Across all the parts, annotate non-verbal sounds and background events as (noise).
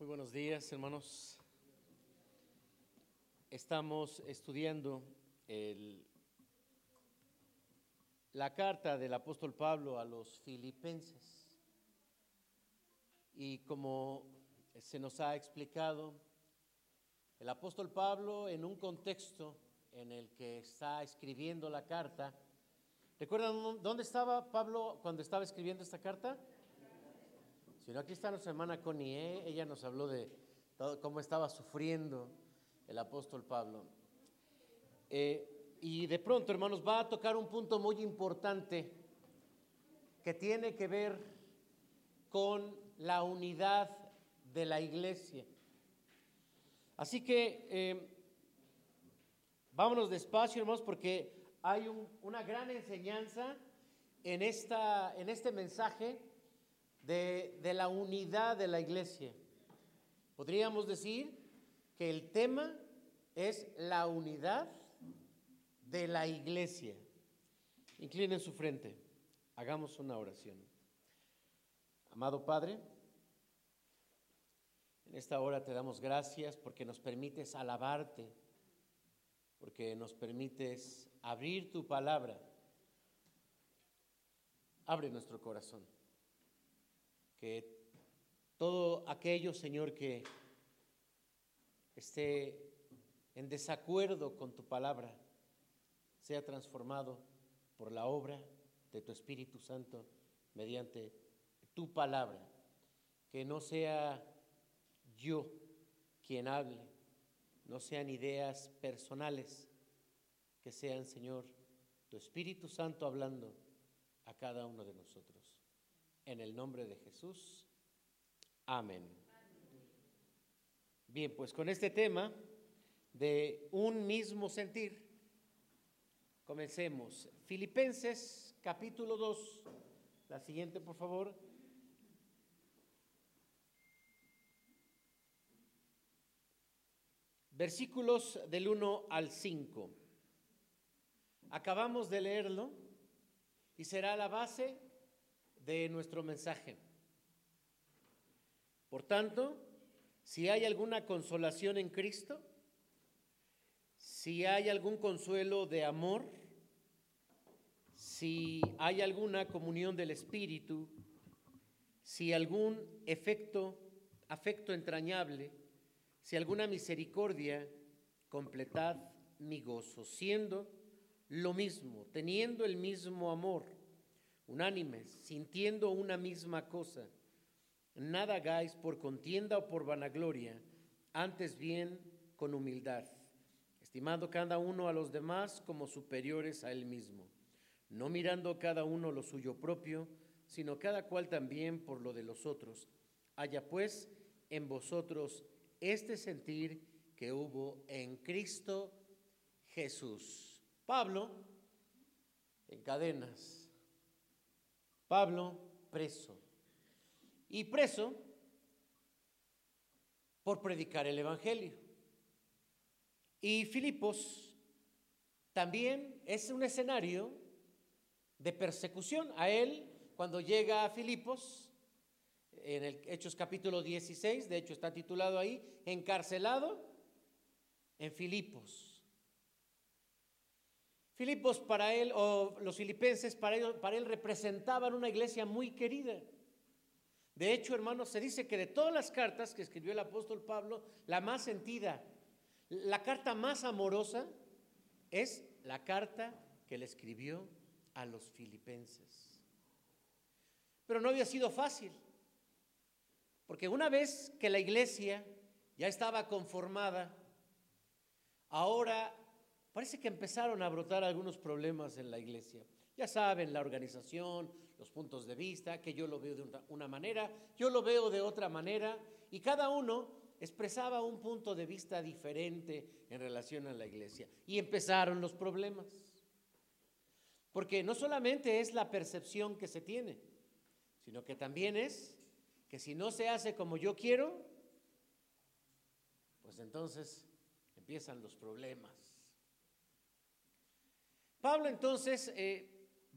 Muy buenos días, hermanos. Estamos estudiando el- la carta del apóstol Pablo a los filipenses. Y como se nos ha explicado, el apóstol Pablo en un contexto en el que está escribiendo la carta, ¿recuerdan dónde estaba Pablo cuando estaba escribiendo esta carta? Si no, aquí está nuestra hermana Connie, ¿eh? ella nos habló de cómo estaba sufriendo el apóstol Pablo. Eh, y de pronto, hermanos, va a tocar un punto muy importante que tiene que ver con la unidad de la iglesia. Así que eh, vámonos despacio, hermanos, porque hay un- una gran enseñanza en, esta, en este mensaje de, la unidad de la iglesia. Podríamos decir que el tema es la unidad de la iglesia. Inclinen su frente, hagamos una oración. Amado Padre, en esta hora te damos gracias porque nos permites alabarte, porque nos permites abrir tu palabra. Abre nuestro corazón que todo aquello, Señor, que esté en desacuerdo con tu palabra, sea transformado por la obra de tu Espíritu Santo mediante tu palabra. Que no sea yo quien hable, no sean ideas personales, que sean, Señor, tu Espíritu Santo hablando a cada uno de nosotros. En el nombre de Jesús. Amén. Bien, pues con este tema de un mismo sentir, comencemos. Filipenses capítulo 2. La siguiente, por favor. Versículos del 1 al 5. Acabamos de leerlo y será la base de nuestro mensaje. Por tanto, si hay alguna consolación en Cristo, si hay algún consuelo de amor, si hay alguna comunión del Espíritu, si algún efecto, afecto entrañable, si alguna misericordia, completad mi gozo, siendo lo mismo, teniendo el mismo amor unánimes, sintiendo una misma cosa. Nada hagáis por contienda o por vanagloria, antes bien con humildad, estimando cada uno a los demás como superiores a él mismo, no mirando cada uno lo suyo propio, sino cada cual también por lo de los otros. Haya pues en vosotros este sentir que hubo en Cristo Jesús. Pablo en cadenas, Pablo preso. Y preso por predicar el Evangelio. Y Filipos también es un escenario de persecución. A él, cuando llega a Filipos, en el Hechos capítulo 16, de hecho está titulado ahí, encarcelado en Filipos. Filipos para él, o los filipenses para él, representaban una iglesia muy querida. De hecho, hermanos, se dice que de todas las cartas que escribió el apóstol Pablo, la más sentida, la carta más amorosa es la carta que le escribió a los filipenses. Pero no había sido fácil, porque una vez que la iglesia ya estaba conformada, ahora parece que empezaron a brotar algunos problemas en la iglesia. Ya saben, la organización, los puntos de vista, que yo lo veo de una, manera, yo lo veo de otra manera, y cada uno expresaba un punto de vista diferente en relación a la iglesia. Y empezaron los problemas. Porque no solamente es la percepción que se tiene, sino que también es que si no se hace como yo quiero, pues entonces empiezan los problemas. Pablo entonces eh,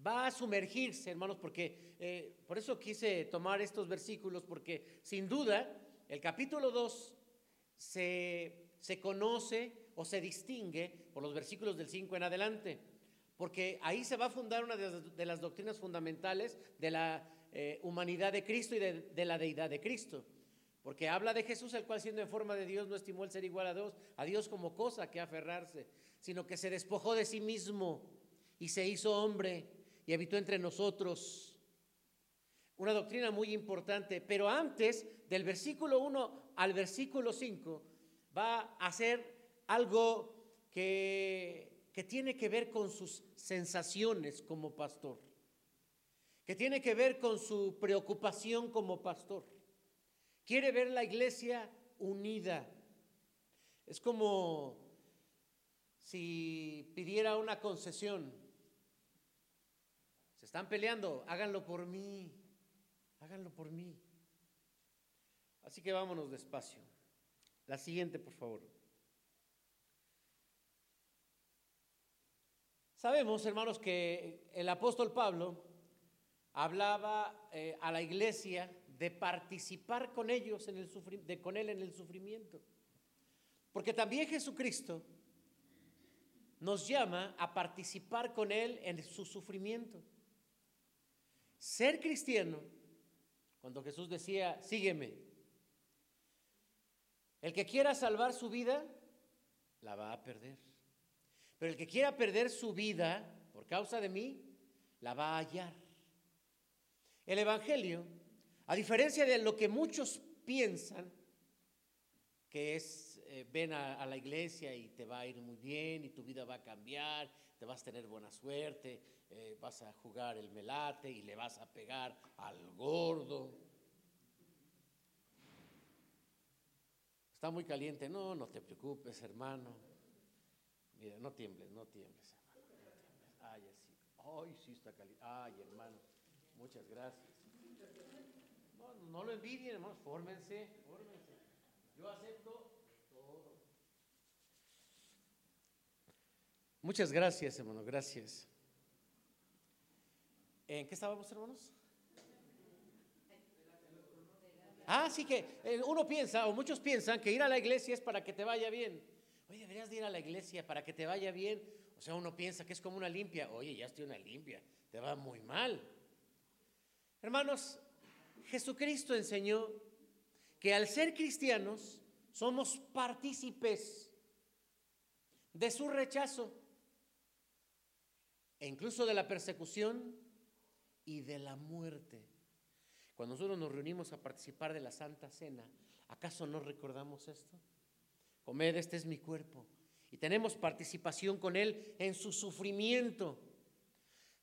va a sumergirse, hermanos, porque eh, por eso quise tomar estos versículos, porque sin duda el capítulo 2 se, se conoce o se distingue por los versículos del 5 en adelante, porque ahí se va a fundar una de las, doctrinas fundamentales de la eh, humanidad de Cristo y de, de la deidad de Cristo. Porque habla de Jesús, el cual siendo en forma de Dios no estimó el ser igual a Dios, a Dios como cosa que aferrarse, sino que se despojó de sí mismo y se hizo hombre y habitó entre nosotros. Una doctrina muy importante, pero antes del versículo 1 al versículo 5 va a ser algo que, que tiene que ver con sus sensaciones como pastor, que tiene que ver con su preocupación como pastor. Quiere ver la iglesia unida. Es como si pidiera una concesión. Se están peleando, háganlo por mí, háganlo por mí. Así que vámonos despacio. La siguiente, por favor. Sabemos, hermanos, que el apóstol Pablo hablaba eh, a la iglesia de participar con ellos en el de, con él en el sufrimiento. Porque también Jesucristo nos llama a participar con él en su sufrimiento. Ser cristiano, cuando Jesús decía, sígueme, el que quiera salvar su vida, la va a perder. Pero el que quiera perder su vida por causa de mí, la va a hallar. El Evangelio a diferencia de lo que muchos piensan, que es, eh, ven a, la iglesia y te va a ir muy bien y tu vida va a cambiar, te vas a tener buena suerte, eh, vas a jugar el melate y le vas a pegar al gordo. Está muy caliente, no, no te preocupes, hermano. Mira, no tiembles, no tiembles, hermano. No. Ay, así. Ay, sí está caliente. Ay, hermano, muchas gracias. No, lo envidien, hermanos, fórmense, fórmense. Yo acepto Muchas gracias, hermano, gracias. ¿En qué estábamos, hermanos? Ah, sí que eh, uno piensa, o muchos piensan, que ir a la iglesia es para que te vaya bien. Oye, deberías de ir a la iglesia para que te vaya bien. O sea, uno piensa que es como una limpia. Oye, ya estoy una limpia, te va muy mal. Hermanos, Jesucristo enseñó que al ser cristianos somos partícipes de su rechazo e incluso de la persecución y de la muerte. Cuando nosotros nos reunimos a participar de la Santa Cena, ¿acaso no recordamos esto? Comed, este es mi cuerpo. Y tenemos participación con Él en su sufrimiento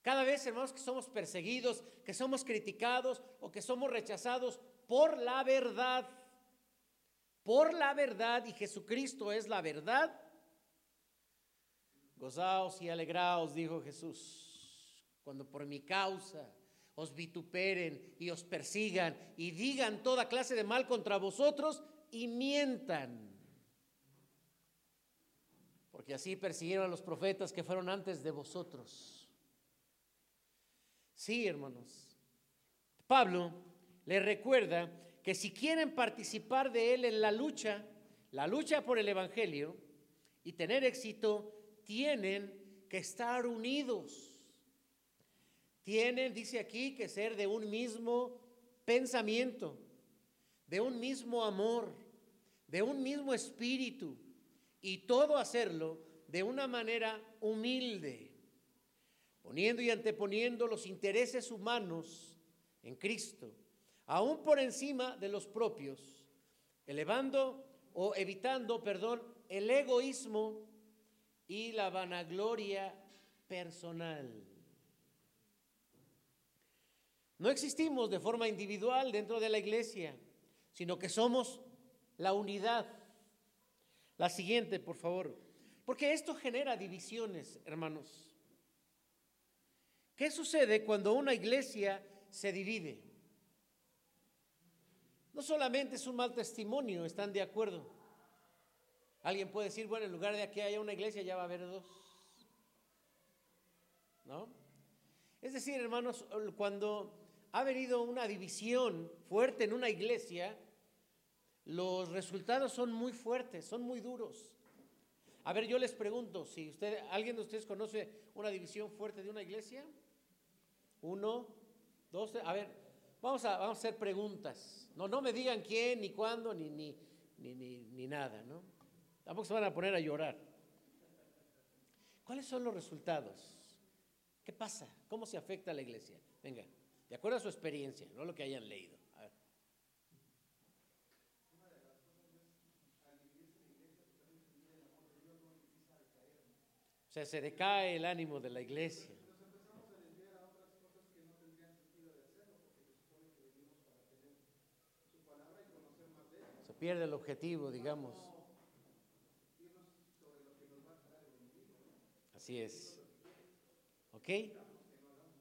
cada vez, hermanos, que somos perseguidos, que somos criticados o que somos rechazados por la verdad, por la verdad, y Jesucristo es la verdad, gozaos y alegraos, dijo Jesús, cuando por mi causa os vituperen y os persigan y digan toda clase de mal contra vosotros y mientan. Porque así persiguieron a los profetas que fueron antes de vosotros. Sí, hermanos. Pablo le recuerda que si quieren participar de él en la lucha, la lucha por el Evangelio y tener éxito, tienen que estar unidos. Tienen, dice aquí, que ser de un mismo pensamiento, de un mismo amor, de un mismo espíritu y todo hacerlo de una manera humilde poniendo y anteponiendo los intereses humanos en Cristo, aún por encima de los propios, elevando o evitando, perdón, el egoísmo y la vanagloria personal. No existimos de forma individual dentro de la iglesia, sino que somos la unidad. La siguiente, por favor. Porque esto genera divisiones, hermanos. ¿Qué sucede cuando una iglesia se divide? No solamente es un mal testimonio, están de acuerdo. Alguien puede decir, bueno, en lugar de que haya una iglesia ya va a haber dos. ¿No? Es decir, hermanos, cuando ha venido una división fuerte en una iglesia, los resultados son muy fuertes, son muy duros. A ver, yo les pregunto, si usted, alguien de ustedes conoce una división fuerte de una iglesia, uno, dos, a ver, vamos a, vamos a hacer preguntas. No, no me digan quién, ni cuándo, ni, ni, ni, ni nada, ¿no? Tampoco se van a poner a llorar. ¿Cuáles son los resultados? ¿Qué pasa? ¿Cómo se afecta a la iglesia? Venga, de acuerdo a su experiencia, no lo que hayan leído. O sea, se decae el ánimo de la iglesia. Se pierde el objetivo, digamos. Así es. ¿Ok?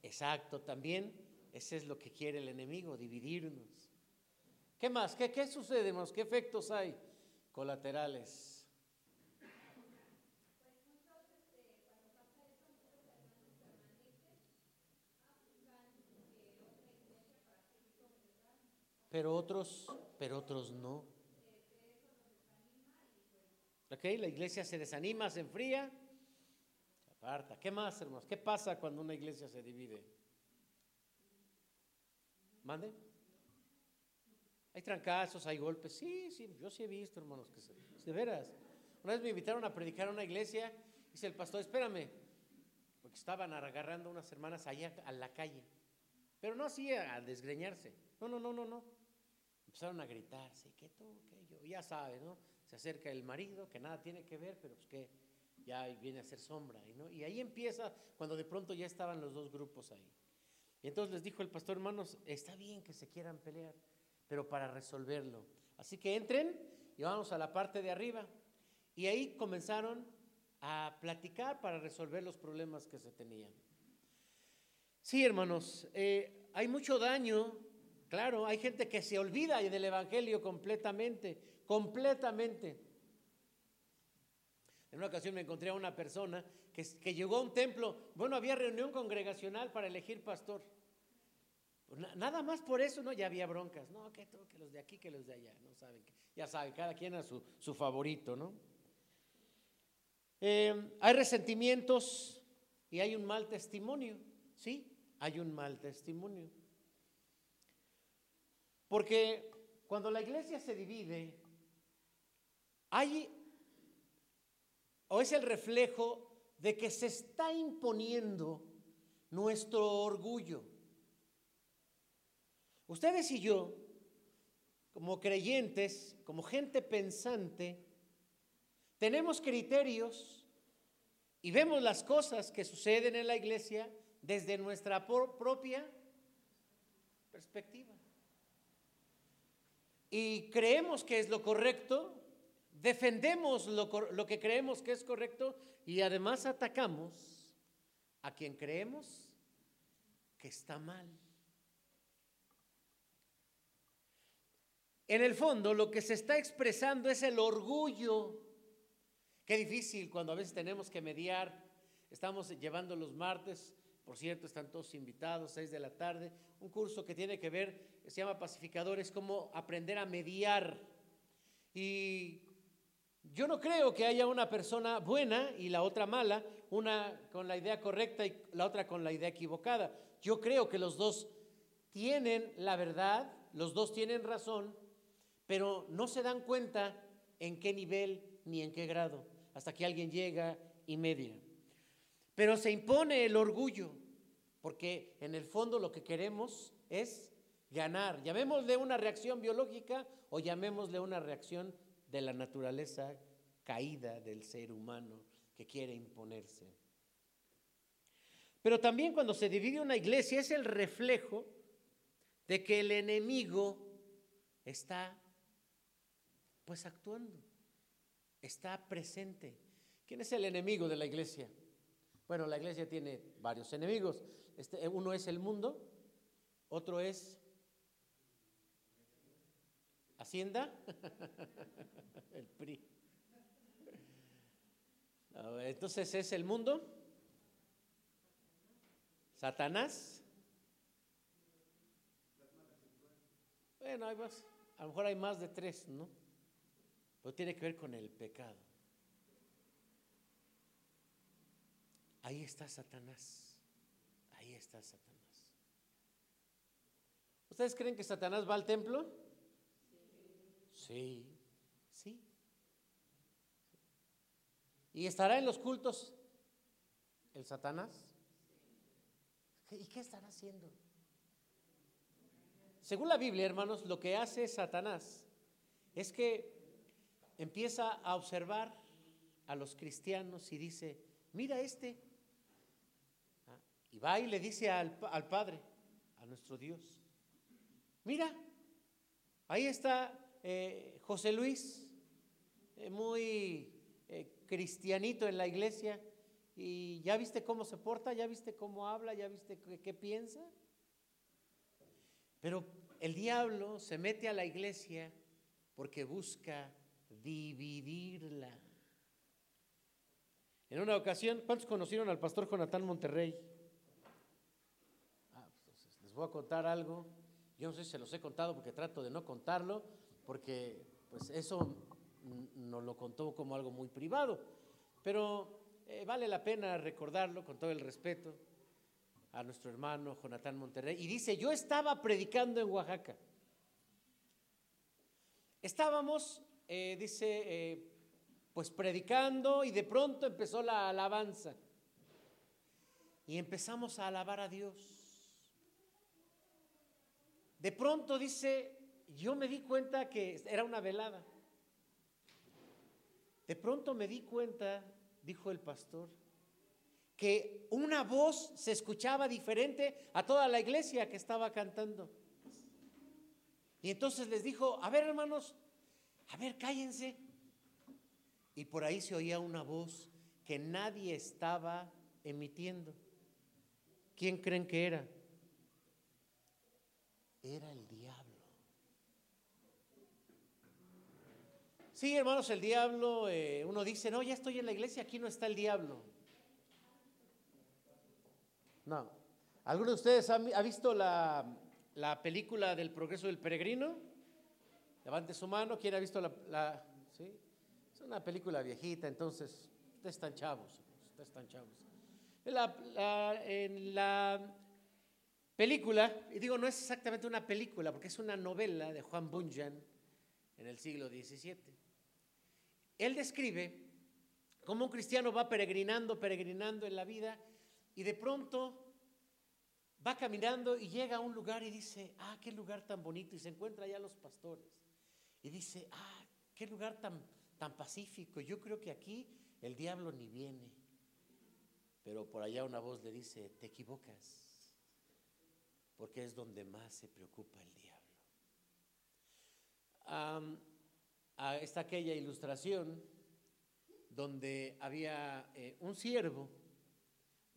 Exacto, también ese es lo que quiere el enemigo, dividirnos. ¿Qué más? ¿Qué, qué sucede, más? ¿Qué efectos hay colaterales? pero otros, pero otros no. Ok, la iglesia se desanima, se enfría, se aparta. ¿Qué más, hermanos? ¿Qué pasa cuando una iglesia se divide? ¿Mande? Hay trancazos, hay golpes. Sí, sí, yo sí he visto, hermanos, que se, de veras. Una vez me invitaron a predicar a una iglesia, dice el pastor, espérame, porque estaban agarrando unas hermanas allá a la calle. Pero no así a desgreñarse. No, no, no, no, no. Empezaron a gritarse, que tú, que yo, ya sabes, ¿no? Se acerca el marido, que nada tiene que ver, pero pues que ya viene a ser sombra, ¿no? Y ahí empieza cuando de pronto ya estaban los dos grupos ahí. Y entonces les dijo el pastor, hermanos, está bien que se quieran pelear, pero para resolverlo. Así que entren y vamos a la parte de arriba. Y ahí comenzaron a platicar para resolver los problemas que se tenían. Sí, hermanos, eh, hay mucho daño Claro, hay gente que se olvida del Evangelio completamente, completamente. En una ocasión me encontré a una persona que, llegó a un templo, bueno, había reunión congregacional para elegir pastor. Pues nada más por eso, ¿no? Ya había broncas. No, que, que los de aquí, que los de allá, no saben. ya saben, cada quien a su, su favorito, ¿no? Eh, hay resentimientos y hay un mal testimonio, ¿sí? Hay un mal testimonio. Porque cuando la iglesia se divide, hay o es el reflejo de que se está imponiendo nuestro orgullo. Ustedes y yo, como creyentes, como gente pensante, tenemos criterios y vemos las cosas que suceden en la iglesia desde nuestra propia perspectiva y creemos que es lo correcto, defendemos lo, que creemos que es correcto y además atacamos a quien creemos que está mal. En el fondo lo que se está expresando es el orgullo. Qué difícil cuando a veces tenemos que mediar. Estamos llevando los martes por cierto, están todos invitados, seis de la tarde. Un curso que tiene que ver, se llama Pacificadores, cómo aprender a mediar. Y yo no creo que haya una persona buena y la otra mala, una con la idea correcta y la otra con la idea equivocada. Yo creo que los dos tienen la verdad, los dos tienen razón, pero no se dan cuenta en qué nivel ni en qué grado, hasta que alguien llega y media. Pero se impone el orgullo, porque en el fondo lo que queremos es ganar. Llamémosle una reacción biológica o llamémosle una reacción de la naturaleza caída del ser humano que quiere imponerse. Pero también cuando se divide una iglesia es el reflejo de que el enemigo está pues actuando, está presente. ¿Quién es el enemigo de la iglesia? Bueno, la iglesia tiene varios enemigos. Este, uno es el mundo, otro es Hacienda, (laughs) el PRI. Entonces es el mundo, Satanás. Bueno, hay más. a lo mejor hay más de tres, ¿no? Pero tiene que ver con el pecado. Ahí está Satanás. Ahí está Satanás. ¿Ustedes creen que Satanás va al templo? Sí, sí. ¿Y estará en los cultos el Satanás? ¿Y qué estará haciendo? Según la Biblia, hermanos, lo que hace Satanás es que empieza a observar a los cristianos y dice, mira este. Ah, y va y le dice al, al Padre, a nuestro Dios, mira, ahí está eh, José Luis, eh, muy eh, cristianito en la iglesia, y ya viste cómo se porta, ya viste cómo habla, ya viste qué piensa. Pero el diablo se mete a la iglesia porque busca dividirla. En una ocasión, ¿cuántos conocieron al pastor Jonathan Monterrey? Ah, pues, les voy a contar algo. Yo no sé si se los he contado porque trato de no contarlo, porque pues eso nos lo contó como algo muy privado. Pero eh, vale la pena recordarlo con todo el respeto a nuestro hermano Jonathan Monterrey. Y dice, yo estaba predicando en Oaxaca. Estábamos, eh, dice, eh, pues predicando y de pronto empezó la alabanza. Y empezamos a alabar a Dios. De pronto dice, yo me di cuenta que era una velada. De pronto me di cuenta, dijo el pastor, que una voz se escuchaba diferente a toda la iglesia que estaba cantando. Y entonces les dijo, a ver hermanos, a ver, cállense. Y por ahí se oía una voz que nadie estaba emitiendo. ¿Quién creen que era? Era el diablo. Sí, hermanos, el diablo, eh, uno dice, no, ya estoy en la iglesia, aquí no está el diablo. No. ¿Alguno de ustedes ha, visto la, película del progreso del peregrino? Levante su mano. ¿Quién ha visto la, ¿sí? Es una película viejita, entonces ustedes están chavos. Están chavos. en la película, y digo, no es exactamente una película, porque es una novela de Juan Bunyan en el siglo XVII. Él describe cómo un cristiano va peregrinando, peregrinando en la vida y de pronto va caminando y llega a un lugar y dice, ah, qué lugar tan bonito. Y se encuentra allá los pastores. Y dice, ah, qué lugar tan, tan pacífico. Yo creo que aquí el diablo ni viene. Pero por allá una voz le dice, te equivocas. Porque es donde más se preocupa el diablo. Está aquella ilustración donde había eh, un siervo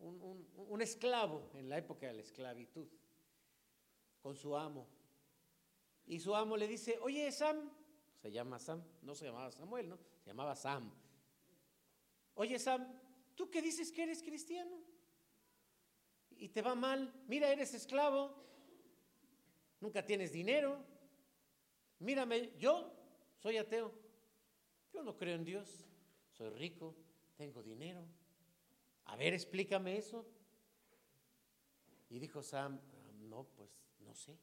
un, esclavo en la época de la esclavitud con su amo. Y su amo le dice, oye Sam, se llama Sam, no se llamaba Samuel, ¿no? Se llamaba Sam. Oye Sam, ¿tú qué dices que eres cristiano? Y te va mal, mira, eres esclavo, nunca tienes dinero, mírame, yo soy ateo, yo no creo en Dios, soy rico, tengo dinero. A ver, explícame eso. Y dijo Sam, no, pues no sé,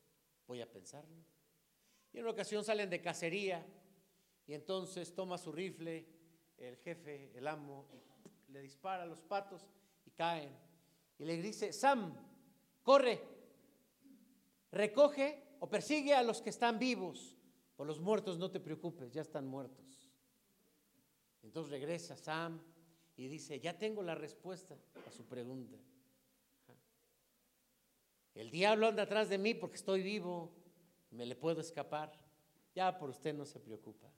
voy a pensarlo. Y en una ocasión salen de cacería y entonces toma su rifle el jefe, el amo, y le dispara a los patos y caen. Y le dice, Sam, corre, recoge o persigue a los que están vivos. Por los muertos no te preocupes, ya están muertos. Entonces regresa Sam y dice, ya tengo la respuesta a su pregunta. El diablo anda atrás de mí porque estoy vivo, me le puedo escapar. Ya por usted no se preocupa.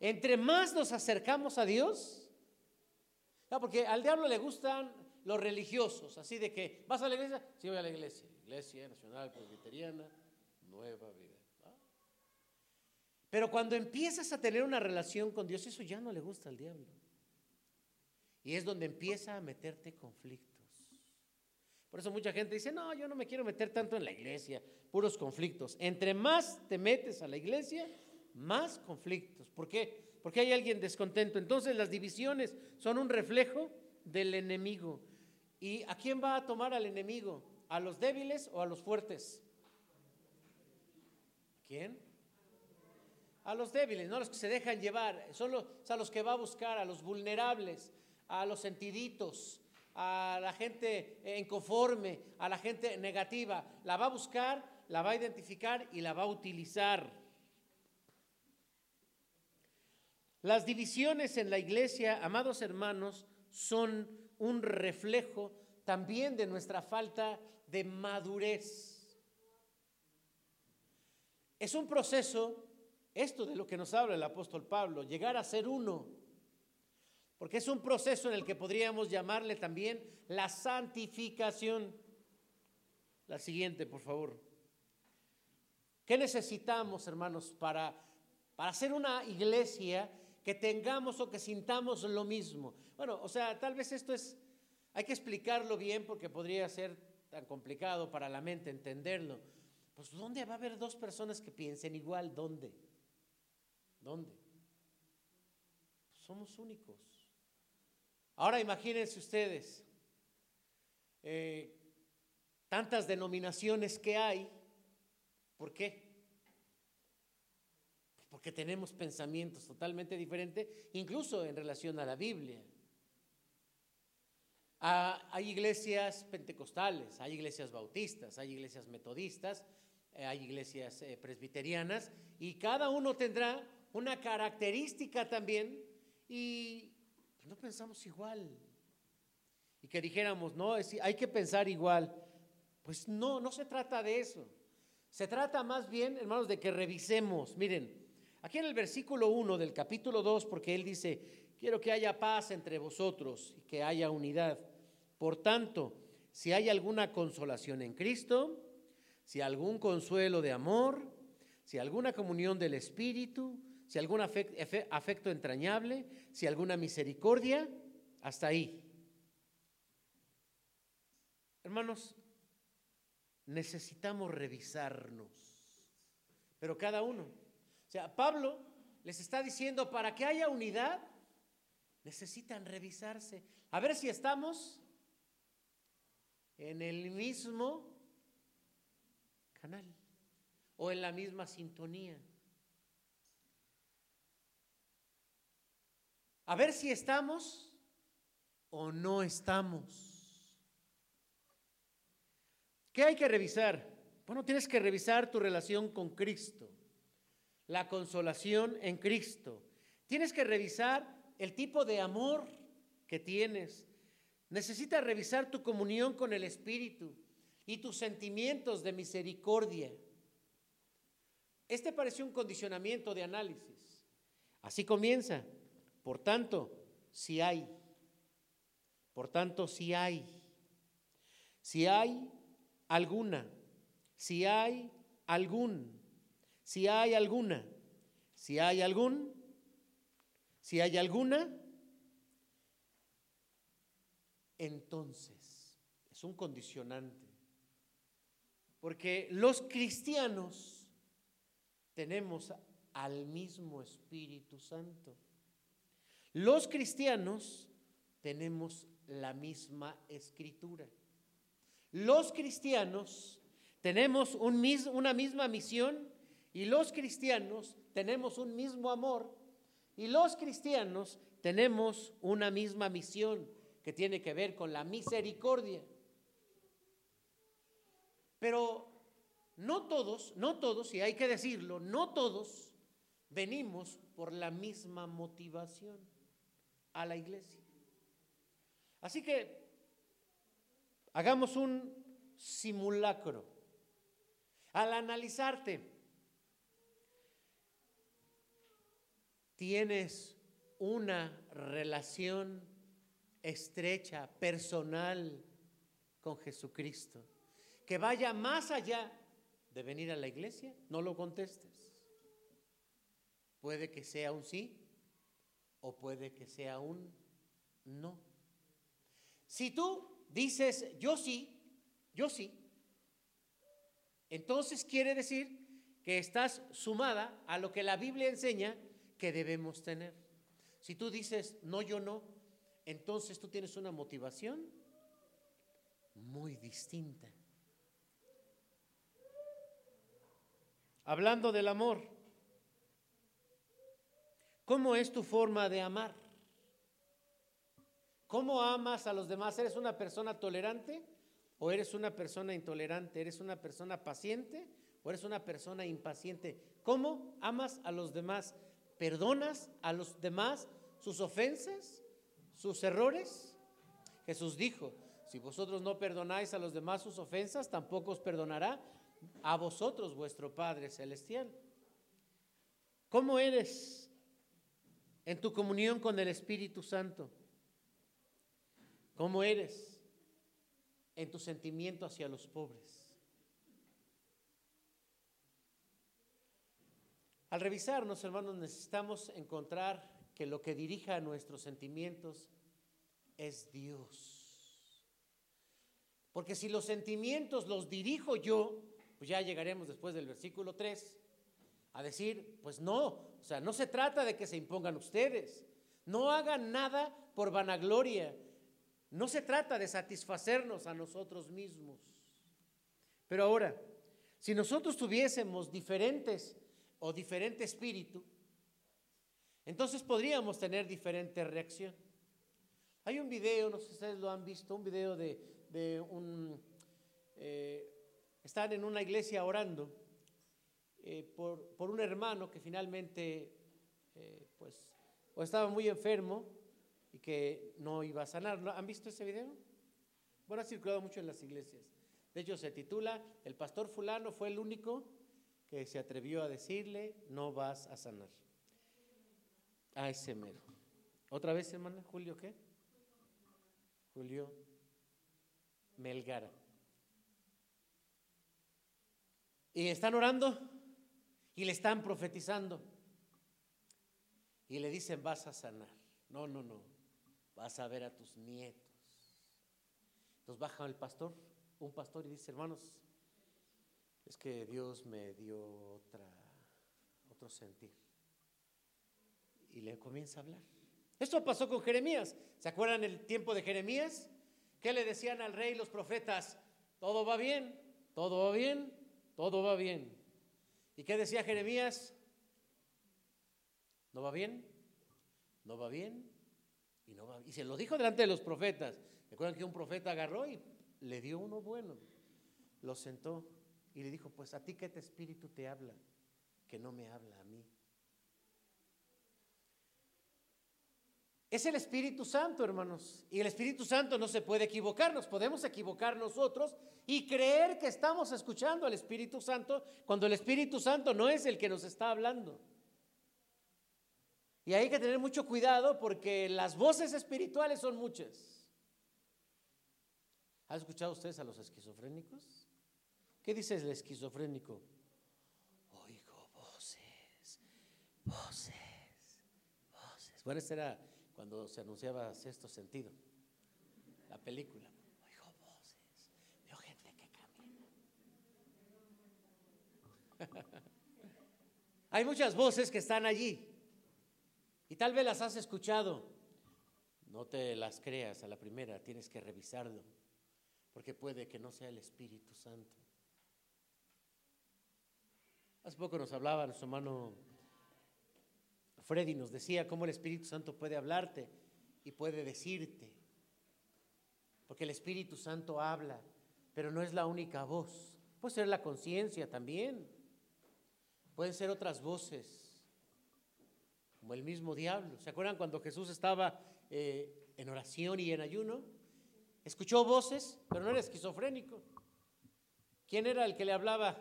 Entre más nos acercamos a Dios, porque al diablo le gustan los religiosos, así de que, ¿vas a la iglesia? Sí, voy a la iglesia. Iglesia Nacional Presbiteriana, Nueva Vida. Pero cuando empiezas a tener una relación con Dios, eso ya no le gusta al diablo. Y es donde empieza a meterte conflictos. Por eso mucha gente dice, no, yo no me quiero meter tanto en la iglesia, puros conflictos. Entre más te metes a la iglesia, más conflictos. ¿Por qué? Porque hay alguien descontento. Entonces las divisiones son un reflejo del enemigo. ¿Y a quién va a tomar al enemigo? ¿A los débiles o a los fuertes? A los débiles, no a los que se dejan llevar, son los, a los que va a buscar, a los vulnerables, a los sentiditos, a la gente inconforme, a la gente negativa. La va a buscar, la va a identificar y la va a utilizar. Las divisiones en la iglesia, amados hermanos, son un reflejo también de nuestra falta de madurez. Es un proceso, esto de lo que nos habla el apóstol Pablo, llegar a ser uno, porque es un proceso en el que podríamos llamarle también la santificación. La siguiente, por favor. ¿Qué necesitamos, hermanos, para, para hacer una iglesia que tengamos o que sintamos lo mismo? Bueno, o sea, tal vez esto es, hay que explicarlo bien porque podría ser tan complicado para la mente entenderlo. Pues ¿dónde va a haber dos personas que piensen igual? ¿Dónde? ¿Dónde? somos únicos. Ahora imagínense ustedes, eh, tantas denominaciones que hay, ¿por qué? Porque tenemos pensamientos totalmente diferentes, incluso en relación a la Biblia. Ah, hay iglesias pentecostales, hay iglesias bautistas, hay iglesias metodistas, hay iglesias eh, presbiterianas y cada uno tendrá una característica también y no pensamos igual. Y que dijéramos, no, hay que pensar igual. Pues no, no se trata de eso. Se trata más bien, hermanos, de que revisemos. Miren, aquí en el versículo 1 del capítulo 2, porque él dice, quiero que haya paz entre vosotros y que haya unidad. Por tanto, si hay alguna consolación en Cristo, si algún consuelo de amor, si alguna comunión del Espíritu, si algún afecto entrañable, si alguna misericordia, hasta ahí. Hermanos, necesitamos revisarnos, pero cada uno. O sea, Pablo les está diciendo, para que haya unidad, necesitan revisarse, a ver si estamos en el mismo o en la misma sintonía. A ver si estamos o no estamos. ¿Qué hay que revisar? Bueno, tienes que revisar tu relación con Cristo, la consolación en Cristo. Tienes que revisar el tipo de amor que tienes, Necesitas revisar tu comunión con el Espíritu y tus sentimientos de misericordia. Este parece un condicionamiento de análisis. Así comienza. Por tanto, si hay. Por tanto, si hay. Si hay alguna. Si hay algún. Si hay alguna. Si hay algún. Si hay alguna entonces. Es un condicionante. Porque los cristianos tenemos al mismo Espíritu Santo. Los cristianos tenemos la misma escritura. Los cristianos tenemos una misma misión y los cristianos tenemos un mismo amor y los cristianos tenemos una misma misión que tiene que ver con la misericordia. Pero no todos, no todos, y hay que decirlo, no todos venimos por la misma motivación a la iglesia. Así que hagamos un simulacro. Al analizarte, tienes una relación estrecha, personal con Jesucristo, que vaya más allá de venir a la iglesia, no lo contestes. Puede que sea un sí o puede que sea un no. Si tú dices yo sí, Yo sí. Entonces quiere decir que estás sumada a lo que la Biblia enseña que debemos tener. Si tú dices, no, yo no, entonces tú tienes una motivación muy distinta. Hablando del amor, ¿cómo es tu forma de amar? ¿Cómo amas a los demás? ¿Eres una persona tolerante o eres una persona intolerante? ¿Eres una persona paciente o eres una persona impaciente? ¿Cómo amas a los demás? ¿Perdonas a los demás sus ofensas, sus errores? Jesús dijo, si vosotros no perdonáis a los demás sus ofensas, tampoco os perdonará a vosotros vuestro Padre Celestial. ¿Cómo eres en tu comunión con el Espíritu Santo? ¿Cómo eres en tu sentimiento hacia los pobres? Al revisarnos, hermanos, necesitamos encontrar que lo que dirija nuestros sentimientos es Dios. Porque si los sentimientos los dirijo yo, pues ya llegaremos después del versículo 3 a decir, pues no, o sea, no se trata de que se impongan ustedes, no hagan nada por vanagloria, no se trata de satisfacernos a nosotros mismos. Pero ahora, si nosotros tuviésemos diferentes o diferente espíritu, entonces podríamos tener diferente reacción. Hay un video, no sé si ustedes lo han visto, un video de, un... Eh, están en una iglesia orando eh, por, un hermano que finalmente, eh, pues, o estaba muy enfermo y que no iba a sanar. ¿Han visto ese video? Bueno, ha circulado mucho en las iglesias. De hecho, se titula El pastor fulano fue el único que se atrevió a decirle, no vas a sanar. A ese mero. ¿Otra vez, hermana? ¿Julio qué? Julio Melgara. Y están orando y le están profetizando. Y le dicen, vas a sanar. No, no, no. Vas a ver a tus nietos. Entonces baja el pastor, un pastor, y dice, hermanos, es que Dios me dio otra, otro sentir. Y le comienza a hablar. Esto pasó con Jeremías. ¿Se acuerdan el tiempo de Jeremías? ¿Qué le decían al rey los profetas? Todo va bien, todo va bien, todo va bien. ¿Y qué decía Jeremías? ¿No va bien? ¿No va bien? Y, no va, y se lo dijo delante de los profetas. Recuerdan que un profeta agarró y le dio uno bueno. Lo sentó y le dijo, pues a ti que este espíritu te habla, que no me habla a mí. Es el Espíritu Santo, hermanos. Y el Espíritu Santo no se puede equivocar. Nos podemos equivocar nosotros y creer que estamos escuchando al Espíritu Santo cuando el Espíritu Santo no es el que nos está hablando. Y hay que tener mucho cuidado porque las voces espirituales son muchas. ¿Han escuchado ustedes a los esquizofrénicos? ¿Qué dice el esquizofrénico? Oigo voces, voces, voces. Bueno, esta era cuando se anunciaba sexto sentido, la película. Oigo voces, veo gente que camina. (laughs) Hay muchas voces que están allí y tal vez las has escuchado. No te las creas a la primera, tienes que revisarlo, porque puede que no sea el Espíritu Santo. Hace poco nos hablaba nuestro hermano Freddy nos decía cómo el Espíritu Santo puede hablarte y puede decirte. Porque el Espíritu Santo habla, pero no es la única voz. Puede ser la conciencia también. Pueden ser otras voces, como el mismo diablo. ¿Se acuerdan cuando Jesús estaba eh, en oración y en ayuno? Escuchó voces, pero no era esquizofrénico. ¿Quién era el que le hablaba?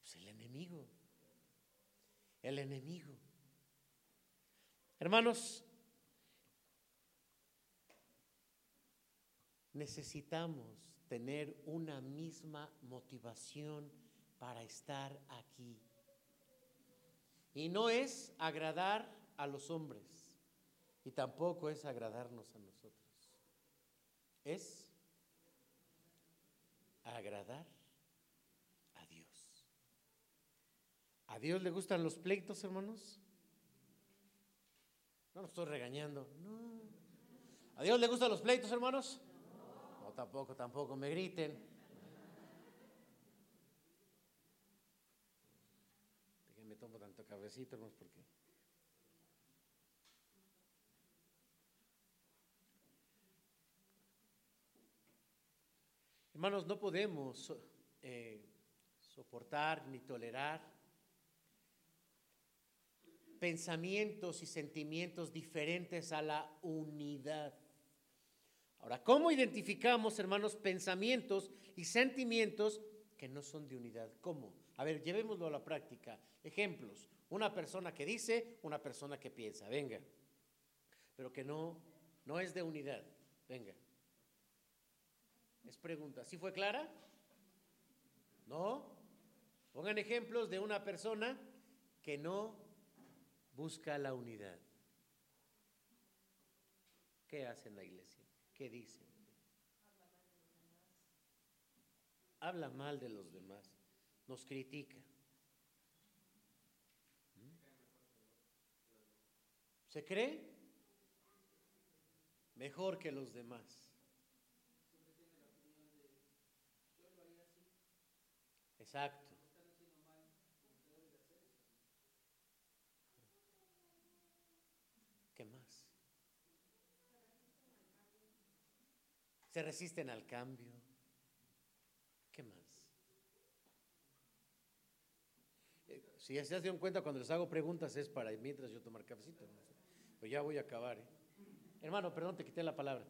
Pues el enemigo el enemigo. Hermanos, necesitamos tener una misma motivación para estar aquí. Y no es agradar a los hombres y tampoco es agradarnos a nosotros. Es agradar a Dios. ¿A Dios le gustan los pleitos, hermanos? No lo estoy regañando. No. ¿A Dios le gustan los pleitos, hermanos? No, tampoco, tampoco. Me griten. Déjenme tomo tanto cabecito, hermanos, porque. Hermanos, no podemos eh, soportar ni tolerar pensamientos y sentimientos diferentes a la unidad. Ahora, ¿cómo identificamos, hermanos, pensamientos y sentimientos que no son de unidad? ¿Cómo? A ver, llevémoslo a la práctica. Ejemplos. Una persona que dice, una persona que piensa. Venga. Pero que no, no es de unidad. Venga. Es pregunta. ¿Sí fue clara? ¿No? Pongan ejemplos de una persona que no busca la unidad. ¿Qué hace en la iglesia? ¿Qué dice? Habla mal de los demás, nos critica. ¿Se cree? Mejor que los demás. Exacto. ¿Qué más? Resisten al cambio. ¿Qué más? Eh, si ya se dado cuenta, cuando les hago preguntas es para mientras yo tomar cafecito. Pues ya voy a acabar. ¿eh? Hermano, perdón, te quité la palabra.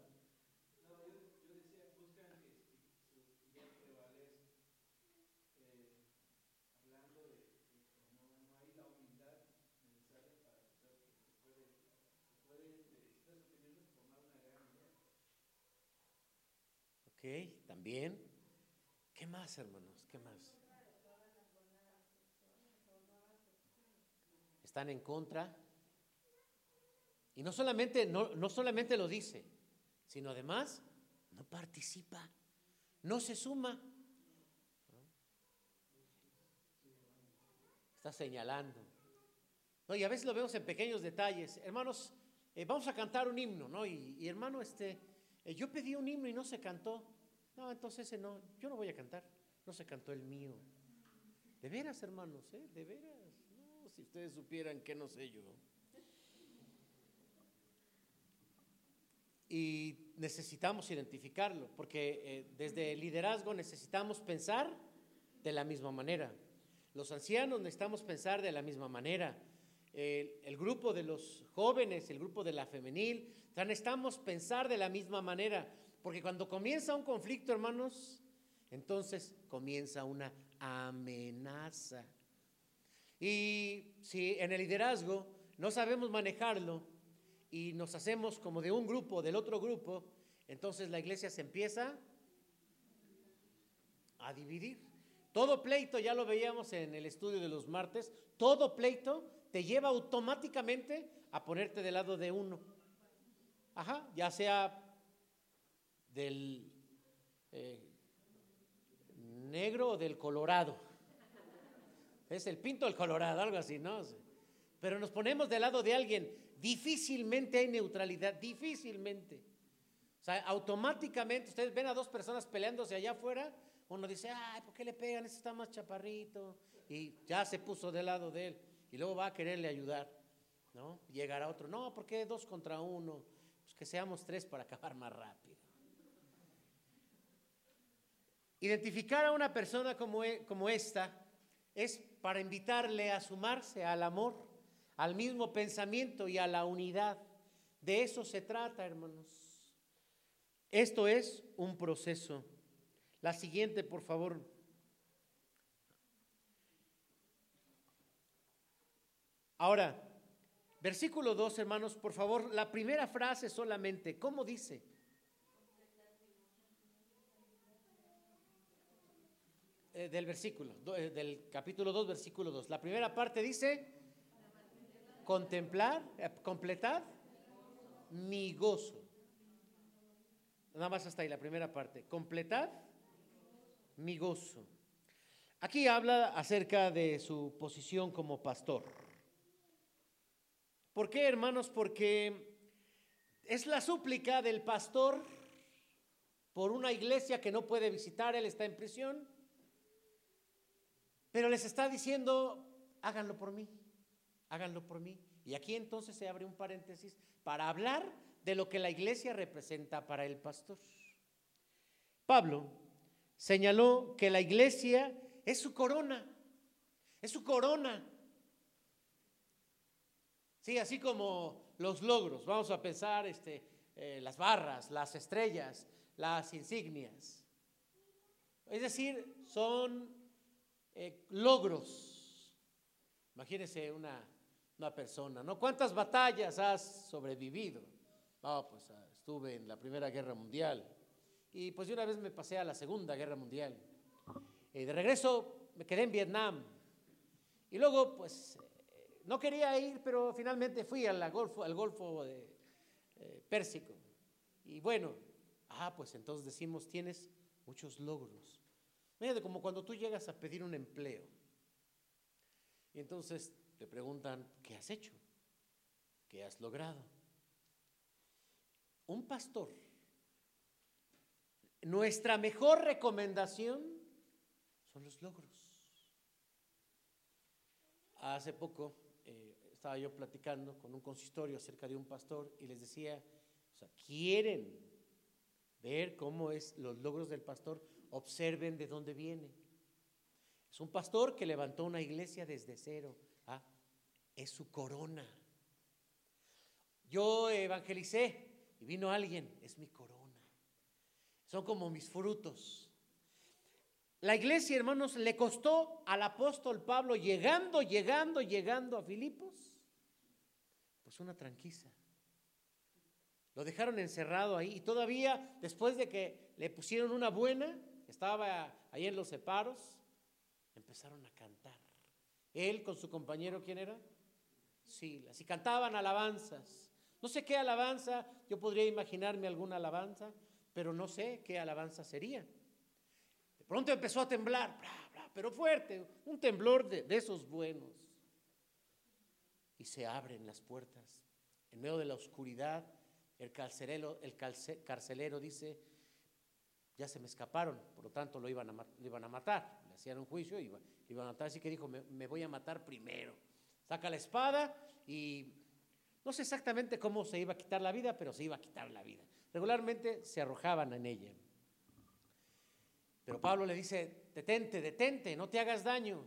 Ok, también. ¿Qué más, hermanos? ¿Qué más? Están en contra. Y no solamente, no, no solamente lo dice, sino además no participa, no se suma. Está señalando. No, y a veces lo vemos en pequeños detalles. Hermanos, eh, vamos a cantar un himno, ¿no? Y, hermano, este, eh, yo pedí un himno y no se cantó. No, entonces ese no, yo no voy a cantar. No se cantó el mío. De veras, hermanos, ¿eh? De veras. No, si ustedes supieran que no sé yo. Y necesitamos identificarlo, porque eh, desde el liderazgo necesitamos pensar de la misma manera. Los ancianos necesitamos pensar de la misma manera. el grupo de los jóvenes, el grupo de la femenil, necesitamos pensar de la misma manera, porque cuando comienza un conflicto, hermanos, entonces comienza una amenaza. Y si en el liderazgo no sabemos manejarlo y nos hacemos como de un grupo, del otro grupo, entonces la iglesia se empieza a dividir. Todo pleito, ya lo veíamos en el estudio de los martes, todo pleito te lleva automáticamente a ponerte del lado de uno. Ajá, ya sea del eh, negro o del colorado. Es el pinto del colorado, algo así, ¿no? Pero nos ponemos del lado de alguien, difícilmente hay neutralidad, difícilmente. O sea, automáticamente ustedes ven a dos personas peleándose allá afuera, uno dice, ay, ¿por qué le pegan? Ese está más chaparrito. Y ya se puso del lado de él. Y luego va a quererle ayudar, ¿no? Llegará otro, no, ¿por qué dos contra uno? que seamos tres para (laughs) acabar más rápido. Identificar a una persona como, e, como esta es para invitarle a sumarse al amor, al mismo pensamiento y a la unidad. De eso se trata, hermanos. Esto es un proceso. La siguiente, por favor. Ahora, Versículo 2, hermanos, por favor, la primera frase solamente, ¿cómo dice? Eh, del versículo, eh, del capítulo 2, versículo 2. La primera parte dice, contemplar, eh, completar mi gozo. Nada más hasta ahí, la primera parte. Completar mi gozo. Aquí habla acerca de su posición como pastor. ¿Por qué, hermanos? Porque es la súplica del pastor por una iglesia que no puede visitar, él está en prisión, pero les está diciendo, háganlo por mí, háganlo por mí. Y aquí entonces se abre un paréntesis para hablar de lo que la iglesia representa para el pastor. Pablo señaló que la iglesia es su corona, es su corona. Sí, así como los logros, vamos a pensar este, eh, las barras, las estrellas, las insignias. Es decir, son eh, logros. Imagínense una, una persona, ¿no? ¿Cuántas batallas has sobrevivido? Pues ah, estuve en la Primera Guerra Mundial y pues yo una vez me pasé a la Segunda Guerra Mundial. Y de regreso me quedé en Vietnam. Y luego, pues, eh, no quería ir, pero finalmente fui al Golfo, al Golfo de, eh, Pérsico. Y bueno, ah, pues entonces decimos, tienes muchos logros. Mira, como cuando tú llegas a pedir un empleo. Y entonces te preguntan, ¿qué has hecho? ¿Qué has logrado? Un pastor, nuestra mejor recomendación son los logros. Hace poco eh, estaba yo platicando con un consistorio acerca de un pastor y les decía, o sea, quieren ver cómo es los logros del pastor, observen de dónde viene. Es un pastor que levantó una iglesia desde cero. ¿ah? Es su corona. Yo evangelicé y vino alguien, es mi corona. Son como mis frutos. La iglesia, hermanos, le costó al apóstol Pablo llegando, llegando, llegando a Filipos, pues una tranquiza. Lo dejaron encerrado ahí y todavía después de que le pusieron una buena, estaba ahí en los separos, empezaron a cantar. Él con su compañero, ¿quién era? Silas. Y cantaban alabanzas. No sé qué alabanza, yo podría imaginarme alguna alabanza, pero no sé qué alabanza sería. De pronto empezó a temblar, pero fuerte, un temblor de, esos buenos. Y se abren las puertas. En medio de la oscuridad, el carcelero, el carcelero dice, ya se me escaparon, por lo tanto lo iban a, matar. Le hacían un juicio y iban, a matar, así que dijo, me, voy a matar primero. Saca la espada y no sé exactamente cómo se iba a quitar la vida, pero se iba a quitar la vida. Regularmente se arrojaban en ella. Pero Pablo le dice, detente, detente, no te hagas daño.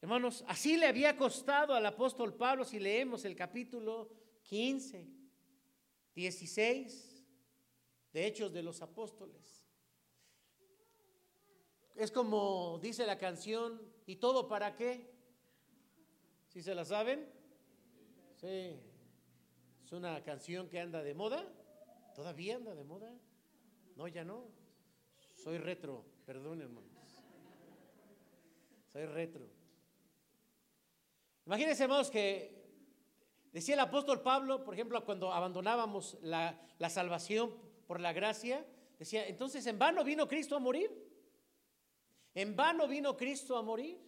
Hermanos, así le había costado al apóstol Pablo si leemos el capítulo 15, 16 de Hechos de los Apóstoles. Es como dice la canción, ¿y todo para qué? ¿Sí se la saben? Sí. Es una canción que anda de moda. ¿Todavía anda de moda? No, ya no. Soy retro, perdón hermanos. Soy retro. Imagínense, hermanos, que decía el apóstol Pablo, por ejemplo, cuando abandonábamos la, la salvación por la gracia, decía, entonces en vano vino Cristo a morir. En vano vino Cristo a morir.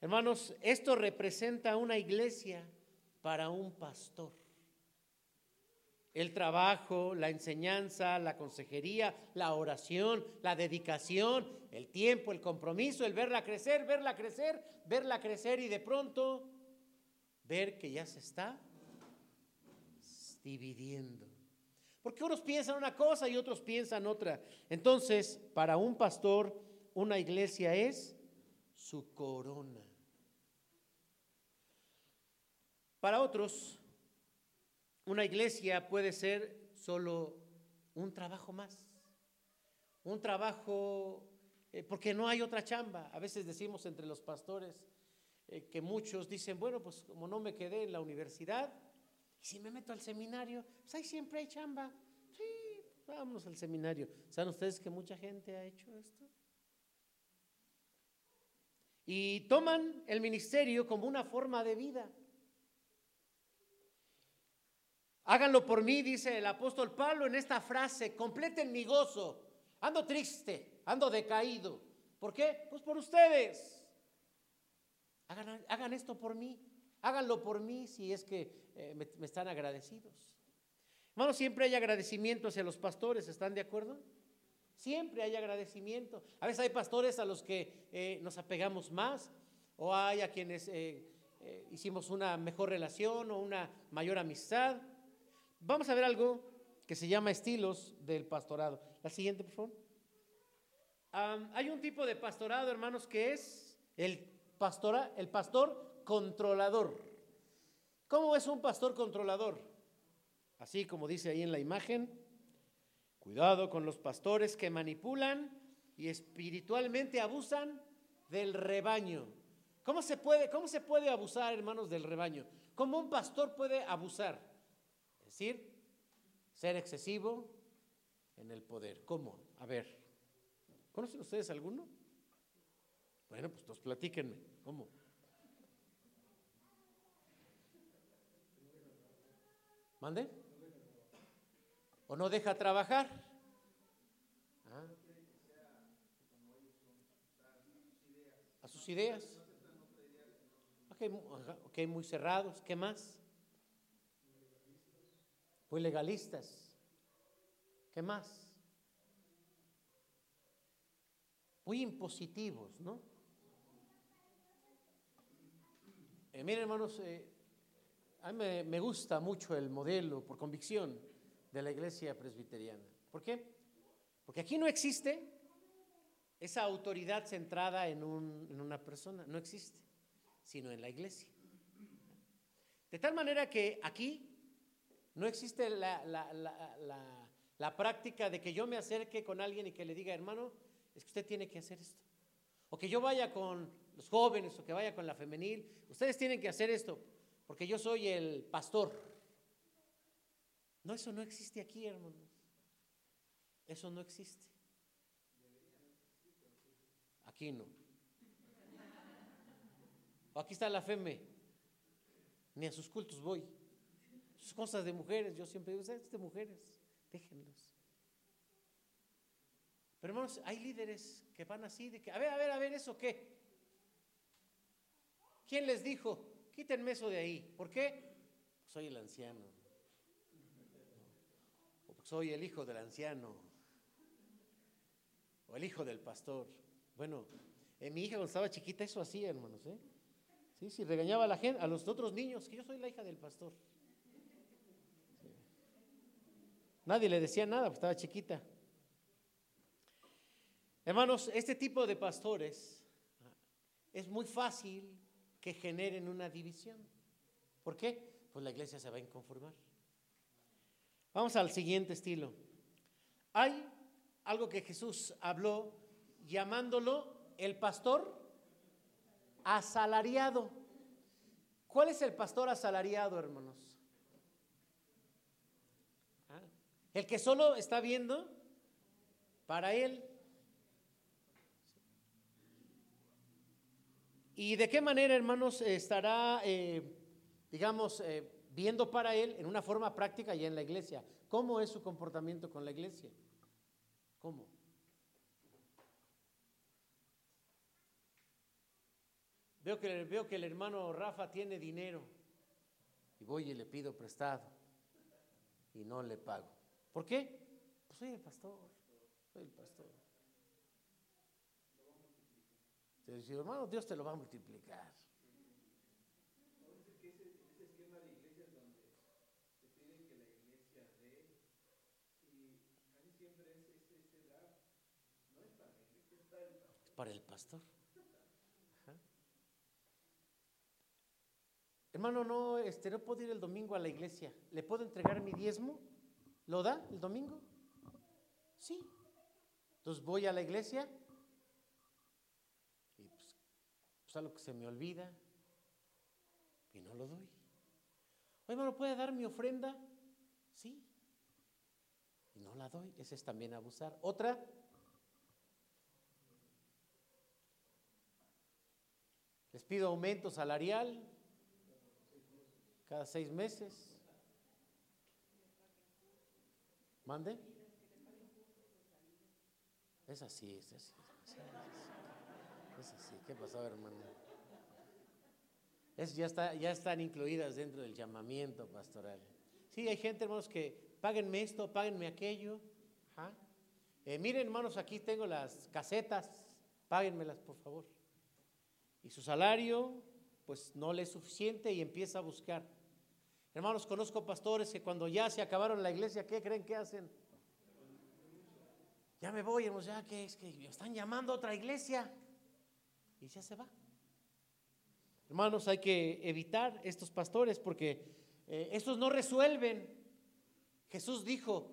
Hermanos, esto representa una iglesia para un pastor. El trabajo, la enseñanza, la consejería, la oración, la dedicación, el tiempo, el compromiso, el verla crecer, verla crecer, verla crecer y de pronto ver que ya se está dividiendo. Porque unos piensan una cosa y otros piensan otra. Entonces, para un pastor, una iglesia es su corona. Para otros, una iglesia puede ser solo un trabajo más. Un trabajo, eh, porque no hay otra chamba. A veces decimos entre los pastores eh, que muchos dicen, bueno, pues como no me quedé en la universidad, y si me meto al seminario, pues ahí siempre hay chamba. Sí, vámonos al seminario. ¿Saben ustedes que mucha gente ha hecho esto? Y toman el ministerio como una forma de vida. Háganlo por mí, dice el apóstol Pablo en esta frase, completen mi gozo. ando triste, ando decaído. ¿Por qué? Pues por ustedes. Hagan, esto por mí, háganlo por mí si es que eh, me, están agradecidos. Hermanos, siempre hay agradecimiento hacia los pastores, ¿están de acuerdo? Siempre hay agradecimiento. A veces hay pastores a los que eh, nos apegamos más o hay a quienes eh, hicimos una mejor relación o una mayor amistad. Vamos a ver algo que se llama estilos del pastorado. La siguiente, por favor. hay un tipo de pastorado, hermanos, que es el, pastora, el pastor controlador. ¿Cómo es un pastor controlador? Así como dice ahí en la imagen, cuidado con los pastores que manipulan y espiritualmente abusan del rebaño. ¿Cómo se puede, cómo se puede abusar, hermanos, del rebaño? ¿Cómo un pastor puede abusar? Es decir, ser excesivo en el poder. ¿Cómo? A ver, ¿conocen ustedes alguno? Bueno, pues todos platíquenme. ¿Cómo? ¿Mande? ¿O no deja trabajar? ¿Ah? A sus ideas. Ok, muy cerrados. ¿Qué más? Muy legalistas. ¿Qué más? Muy impositivos, ¿no? Eh, miren, hermanos, eh, a mí me, gusta mucho el modelo, por convicción, de la iglesia presbiteriana. ¿Por qué? Porque aquí no existe esa autoridad centrada en, una persona, no existe sino en la iglesia. De tal manera que aquí no existe la, la, práctica de que yo me acerque con alguien y que le diga, hermano, es que usted tiene que hacer esto. O que yo vaya con los jóvenes o que vaya con la femenil. Ustedes tienen que hacer esto porque yo soy el pastor. No, eso no existe aquí, hermanos. Eso no existe. Aquí no. Aquí está la FEME. Ni a sus cultos voy. Sus cosas de mujeres, yo siempre digo, es de mujeres, déjenlos. Pero hermanos, hay líderes que van así de que, a ver, a ver, a ver, ¿eso qué? ¿Quién les dijo? Quítenme eso de ahí. ¿Por qué? soy el anciano. O soy el hijo del anciano. O el hijo del pastor. Bueno, en mi hija cuando estaba chiquita eso hacía, hermanos, ¿eh? Sí, sí, regañaba a la gente, a los otros niños, que yo soy la hija del pastor. Nadie le decía nada, porque estaba chiquita. Hermanos, este tipo de pastores es muy fácil que generen una división. ¿Por qué? Pues la iglesia se va a inconformar. Vamos al siguiente estilo. Hay algo que Jesús habló llamándolo el pastor asalariado. ¿Cuál es el pastor asalariado, hermanos? ¿Ah? El que solo está viendo para él. ¿Y de qué manera, hermanos, estará, eh, digamos, eh, viendo para él en una forma práctica y en la iglesia? ¿Cómo es su comportamiento con la iglesia? ¿Cómo? Veo que, veo que el hermano Rafa tiene dinero y voy y le pido prestado y no le pago. ¿Por qué? Pues soy el pastor, soy el pastor. Te dice, hermano, Dios te lo va a multiplicar. para el pastor. Hermano, no, este, no puedo ir el domingo a la iglesia. ¿Le puedo entregar mi diezmo? ¿Lo da el domingo? Sí. Entonces voy a la iglesia y pues, pues algo que se me olvida y no lo doy. Oye, hermano, ¿puede dar mi ofrenda? Sí. Y no la doy. Ese es también abusar. Otra. Les pido aumento salarial cada seis meses. ¿Mande? Es así, es así. Es así. ¿Qué pasó, hermano? Es, ya, está, ya están incluidas dentro del llamamiento pastoral. Sí, hay gente, hermanos, que páguenme esto, páguenme aquello. Eh, miren, hermanos, aquí tengo las casetas, páguenmelas, por favor. Y su salario, pues no le es suficiente y empieza a buscar. Hermanos, conozco pastores que cuando ya se acabaron la iglesia, ¿qué creen que hacen? Ya me voy, hermanos, ya que es que están llamando a otra iglesia. Y ya se va. Hermanos, hay que evitar estos pastores porque eh, estos no resuelven. Jesús dijo,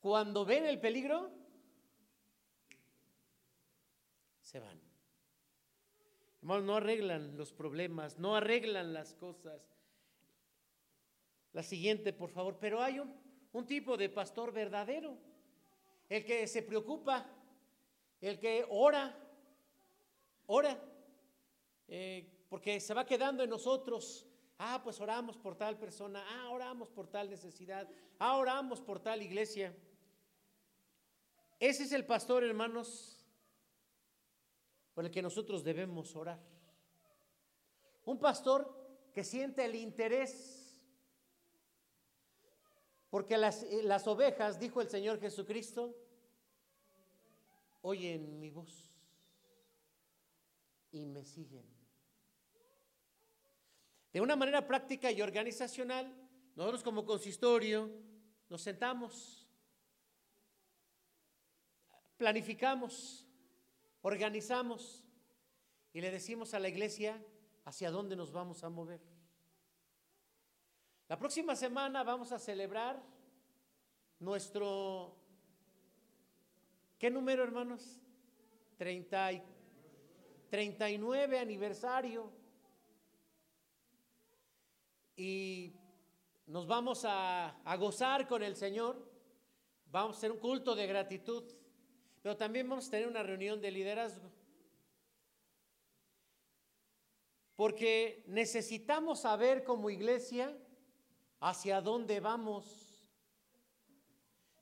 cuando ven el peligro, se van. Hermanos, no arreglan los problemas, no arreglan las cosas. La siguiente, por favor. Pero hay un, tipo de pastor verdadero, el que se preocupa, el que ora, ora, eh, porque se va quedando en nosotros. Ah, pues oramos por tal persona, ah, oramos por tal necesidad, ah, oramos por tal iglesia. Ese es el pastor, hermanos, por el que nosotros debemos orar. Un pastor que siente el interés porque las, eh, las ovejas, dijo el Señor Jesucristo, oyen mi voz y me siguen. De una manera práctica y organizacional, nosotros como consistorio nos sentamos, planificamos, organizamos y le decimos a la iglesia hacia dónde nos vamos a mover. La próxima semana vamos a celebrar nuestro, ¿qué número hermanos? 30 y, 39 aniversario. Y nos vamos a, a gozar con el Señor. Vamos a hacer un culto de gratitud. Pero también vamos a tener una reunión de liderazgo. Porque necesitamos saber como iglesia hacia dónde vamos.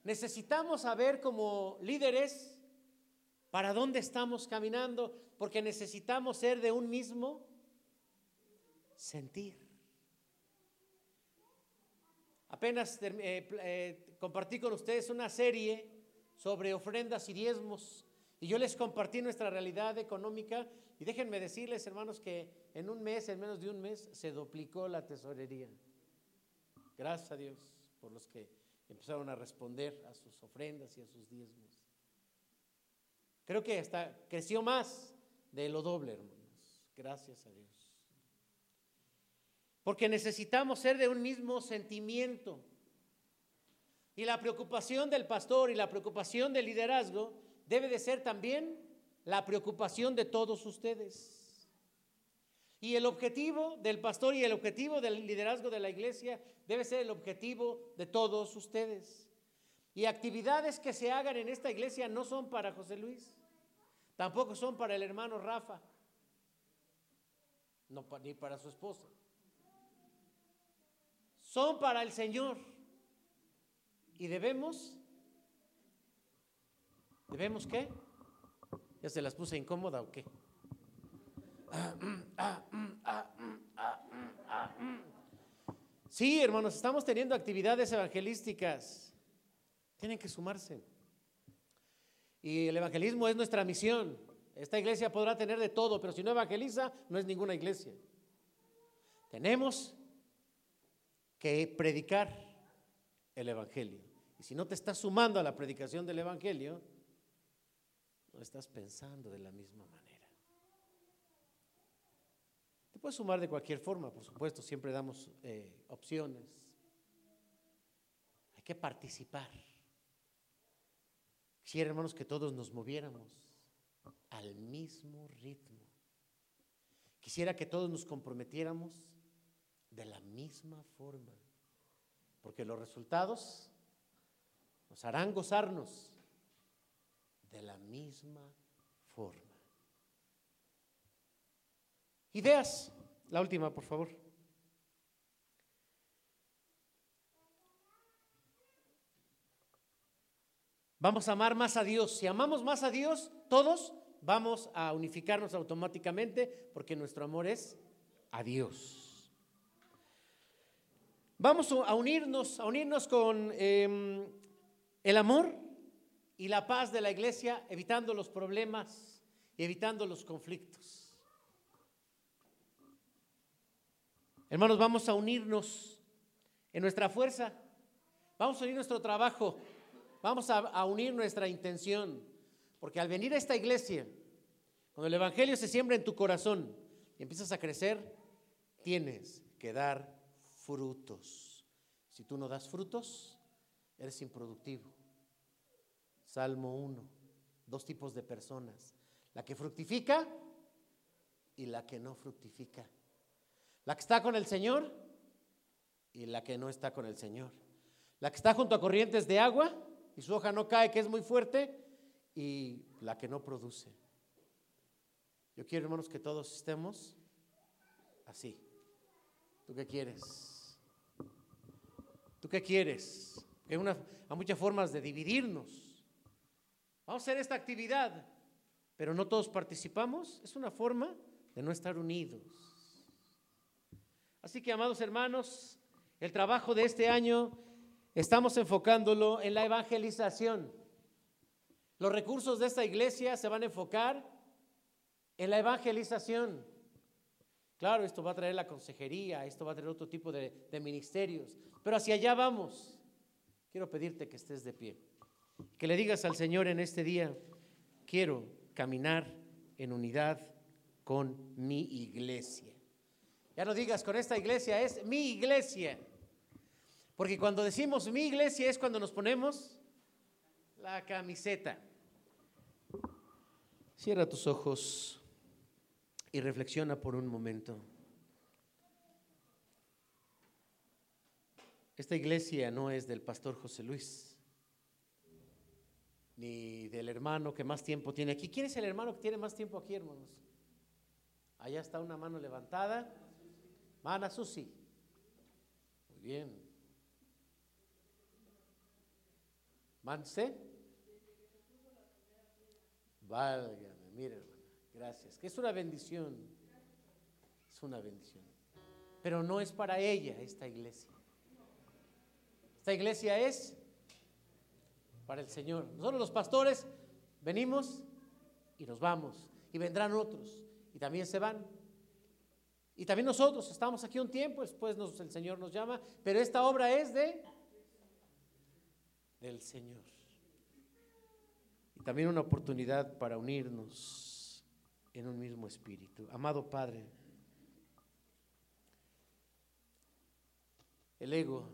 Necesitamos saber como líderes para dónde estamos caminando, porque necesitamos ser de un mismo sentir. Apenas eh, eh, compartí con ustedes una serie sobre ofrendas y diezmos y yo les compartí nuestra realidad económica y déjenme decirles, hermanos, que en un mes, en menos de un mes, se duplicó la tesorería. Gracias a Dios por los que empezaron a responder a sus ofrendas y a sus diezmos. Creo que hasta creció más de lo doble, hermanos. Gracias a Dios. Porque necesitamos ser de un mismo sentimiento. Y la preocupación del pastor y la preocupación del liderazgo debe de ser también la preocupación de todos ustedes. Y el objetivo del pastor y el objetivo del liderazgo de la iglesia debe ser el objetivo de todos ustedes. Y actividades que se hagan en esta iglesia no son para José Luis, tampoco son para el hermano Rafa, no, ni para su esposa. Son para el Señor. Y debemos, ¿debemos qué? ¿Ya se las puse incómoda o qué? Sí, hermanos, estamos teniendo actividades evangelísticas. Tienen que sumarse. Y el evangelismo es nuestra misión. Esta iglesia podrá tener de todo, pero si no evangeliza, no es ninguna iglesia. Tenemos que predicar el evangelio. Y si no te estás sumando a la predicación del evangelio, no estás pensando de la misma manera. Te puedes sumar de cualquier forma, por supuesto, siempre damos eh, opciones. Hay que participar. Quisiera, hermanos, que todos nos moviéramos al mismo ritmo. Quisiera que todos nos comprometiéramos de la misma forma, porque los resultados nos harán gozarnos de la misma forma. Ideas. La última, por favor. Vamos a amar más a Dios. Si amamos más a Dios, todos vamos a unificarnos automáticamente porque nuestro amor es a Dios. Vamos a unirnos, a unirnos con em, el amor y la paz de la iglesia, evitando los problemas y evitando los conflictos. Hermanos, vamos a unirnos en nuestra fuerza, vamos a unir nuestro trabajo, vamos a, unir nuestra intención, porque al venir a esta iglesia, cuando el Evangelio se siembra en tu corazón y empiezas a crecer, tienes que dar frutos. Si tú no das frutos, eres improductivo. Salmo 1, dos tipos de personas, la que fructifica y la que no fructifica. La que está con el Señor y la que no está con el Señor. La que está junto a corrientes de agua y su hoja no cae, que es muy fuerte, y la que no produce. Yo quiero, hermanos, que todos estemos así. ¿Tú qué quieres? ¿Tú qué quieres? Hay, una, hay muchas formas de dividirnos. Vamos a hacer esta actividad, pero no todos participamos. Es una forma de no estar unidos. Así que, amados hermanos, el trabajo de este año estamos enfocándolo en la evangelización. Los recursos de esta iglesia se van a enfocar en la evangelización. Claro, esto va a traer la consejería, esto va a traer otro tipo de, ministerios, pero hacia allá vamos. Quiero pedirte que estés de pie, que le digas al Señor en este día, quiero caminar en unidad con mi iglesia. Ya no digas con esta iglesia, es mi iglesia. Porque cuando decimos mi iglesia es cuando nos ponemos la camiseta. Cierra tus ojos y reflexiona por un momento. Esta iglesia no es del pastor José Luis, ni del hermano que más tiempo tiene aquí. ¿Quién es el hermano que tiene más tiempo aquí, hermanos? Allá está una mano levantada. Mana Susi. Muy bien. Manse. Válgame, mire hermana. Gracias. Que es una bendición. Es una bendición. Pero no es para ella esta iglesia. Esta iglesia es para el Señor. Nosotros los pastores venimos y nos vamos. Y vendrán otros. Y también se van. Y también nosotros estamos aquí un tiempo, después el Señor nos llama, pero esta obra es de del Señor. Y también una oportunidad para unirnos en un mismo espíritu. Amado Padre, el ego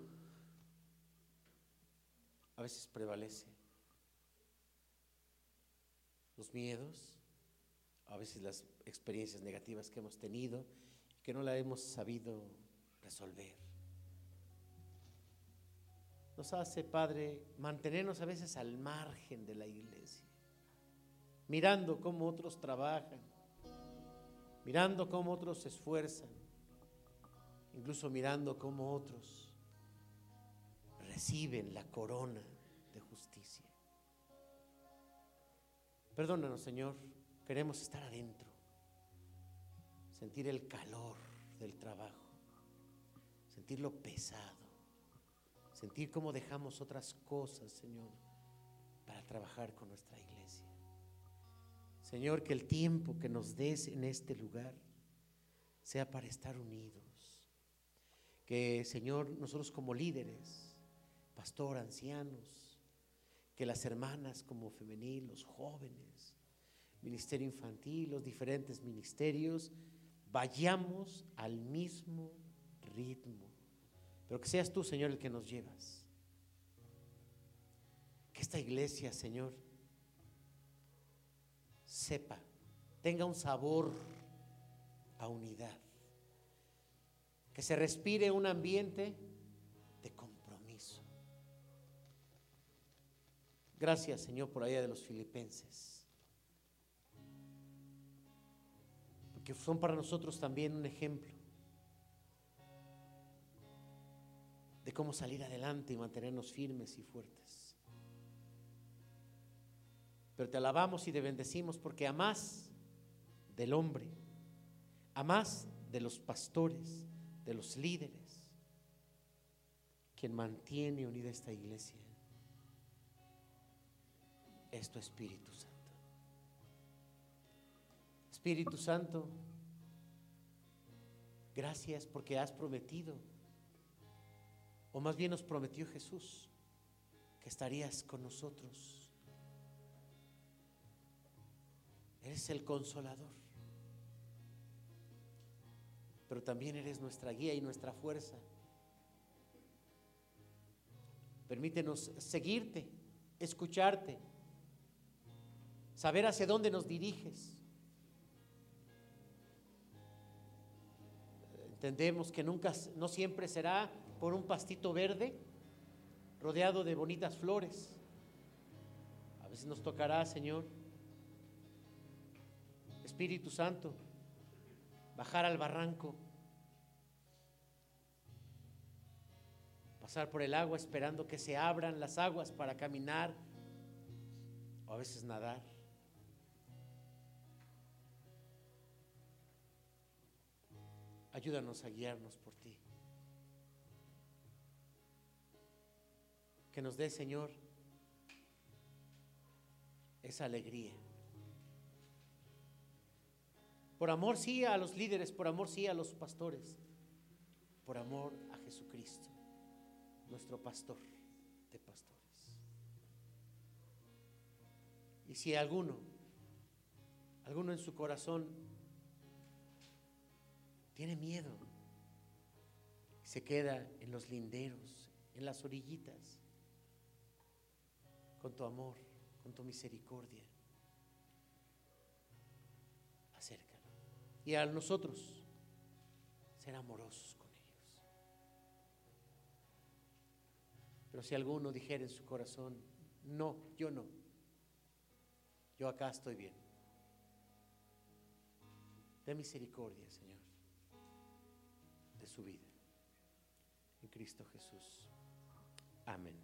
a veces prevalece. Los miedos, a veces las experiencias negativas que hemos tenido que no la hemos sabido resolver. Nos hace, Padre, mantenernos a veces al margen de la iglesia, mirando cómo otros trabajan, mirando cómo otros se esfuerzan, incluso mirando cómo otros reciben la corona de justicia. Perdónanos, Señor, queremos estar adentro sentir el calor del trabajo, sentir lo pesado, sentir cómo dejamos otras cosas, Señor, para trabajar con nuestra iglesia. Señor, que el tiempo que nos des en este lugar sea para estar unidos. Que, Señor, nosotros como líderes, pastor, ancianos, que las hermanas como femenil, los jóvenes, ministerio infantil, los diferentes ministerios, vayamos al mismo ritmo. Pero que seas tú, Señor, el que nos llevas. Que esta iglesia, Señor, sepa, tenga un sabor a unidad. Que se respire un ambiente de compromiso. Gracias, Señor, por allá de los filipenses. que son para nosotros también un ejemplo de cómo salir adelante y mantenernos firmes y fuertes. Pero te alabamos y te bendecimos porque amas del hombre, amas de los pastores, de los líderes, quien mantiene unida esta iglesia. Es tu Espíritu Santo. Espíritu Santo, gracias porque has prometido, o más bien nos prometió Jesús, que estarías con nosotros. Eres el consolador, pero también eres nuestra guía y nuestra fuerza. Permítenos seguirte, escucharte, saber hacia dónde nos diriges. Entendemos que nunca, no siempre será por un pastito verde rodeado de bonitas flores. A veces nos tocará, Señor, Espíritu Santo, bajar al barranco, pasar por el agua esperando que se abran las aguas para caminar o a veces nadar. Ayúdanos a guiarnos por ti. Que nos dé, Señor, esa alegría. Por amor sí a los líderes, por amor sí a los pastores, por amor a Jesucristo, nuestro pastor de pastores. Y si alguno, alguno en su corazón tiene miedo. Se queda en los linderos, en las orillitas, con tu amor, con tu misericordia. Acércalo. Y a nosotros ser amorosos con ellos. Pero si alguno dijera en su corazón, no, yo no, yo acá estoy bien. De misericordia, Señor su vida. En Cristo Jesús. Amén.